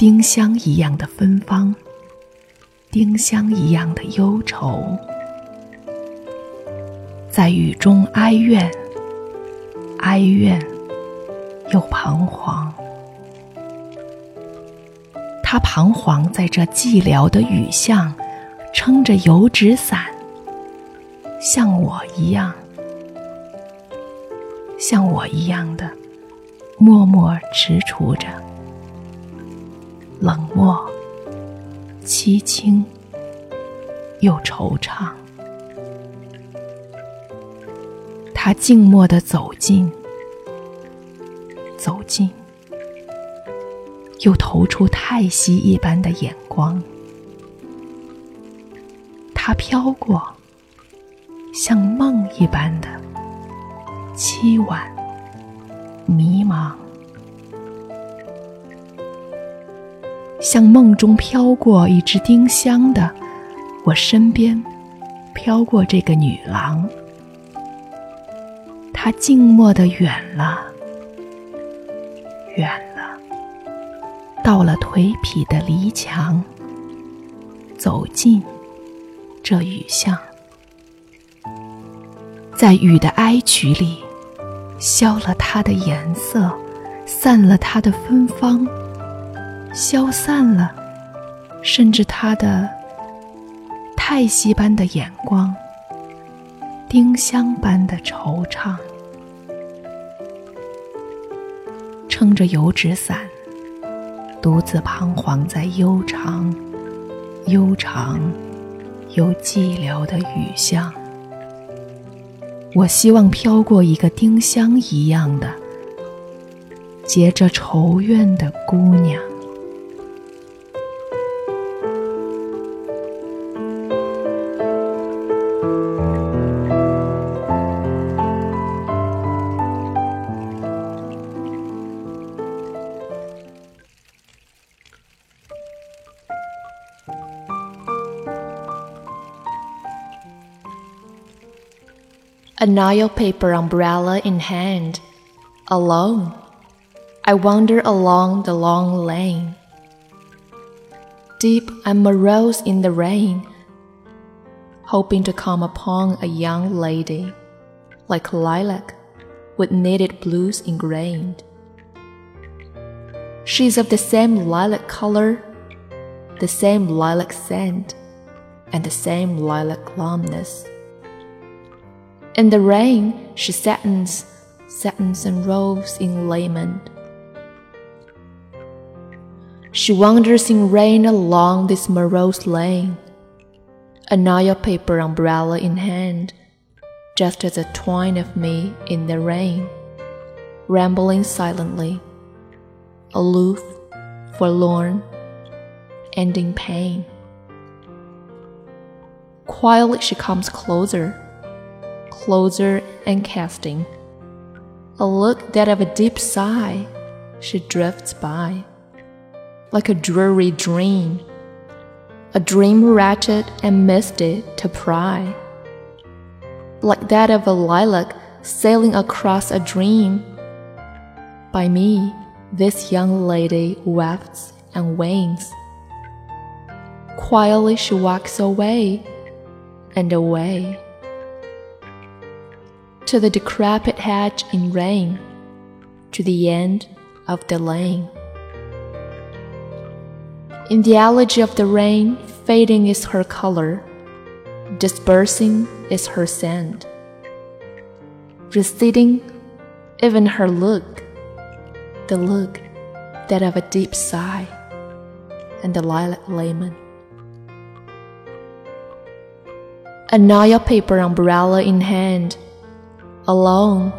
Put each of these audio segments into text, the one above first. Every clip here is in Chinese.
丁香一样的芬芳，丁香一样的忧愁。在雨中哀怨，哀怨又彷徨。他彷徨在这寂寥的雨巷，撑着油纸伞，像我一样，像我一样的默默踟蹰着，冷漠、凄清又惆怅。他静默地走近，走近，又投出叹息一般的眼光。他飘过，像梦一般的凄婉、迷茫，像梦中飘过一只丁香的我身边，飘过这个女郎。她静默的远了，远了，到了颓圮的篱墙，走进这雨巷，在雨的哀曲里，消了它的颜色，散了它的芬芳，消散了，甚至他的叹息般的眼光，丁香般的惆怅。撑着油纸伞，独自彷徨在悠长、悠长又寂寥的雨巷。我希望飘过一个丁香一样的、结着愁怨的姑娘。A Nile paper umbrella in hand, alone. I wander along the long lane. Deep and morose in the rain, hoping to come upon a young lady, like lilac, with knitted blues ingrained. She's of the same lilac color, the same lilac scent, and the same lilac glumness. In the rain, she sattens, sattens and rolls in lament. She wanders in rain along this morose lane, a Nile paper umbrella in hand, just as a twine of me in the rain, rambling silently, aloof, forlorn, and in pain. Quietly she comes closer closer and casting. A look that of a deep sigh, she drifts by, like a dreary dream, a dream wretched and misty to pry, like that of a lilac sailing across a dream. By me, this young lady wafts and wanes Quietly she walks away and away to the decrepit hedge in rain, to the end of the lane. In the elegy of the rain, fading is her color, dispersing is her scent, receding even her look, the look that of a deep sigh, and the lilac layman. A Nile paper umbrella in hand Alone,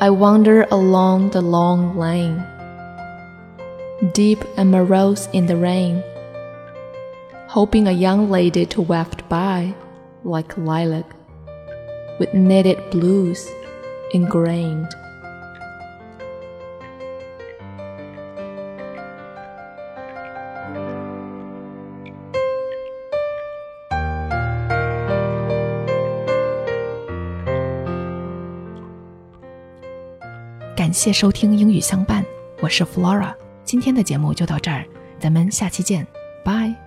I wander along the long lane. deep and morose in the rain, hoping a young lady to waft by like lilac, with knitted blues ingrained. 谢收听英语相伴，我是 Flora。今天的节目就到这儿，咱们下期见，拜。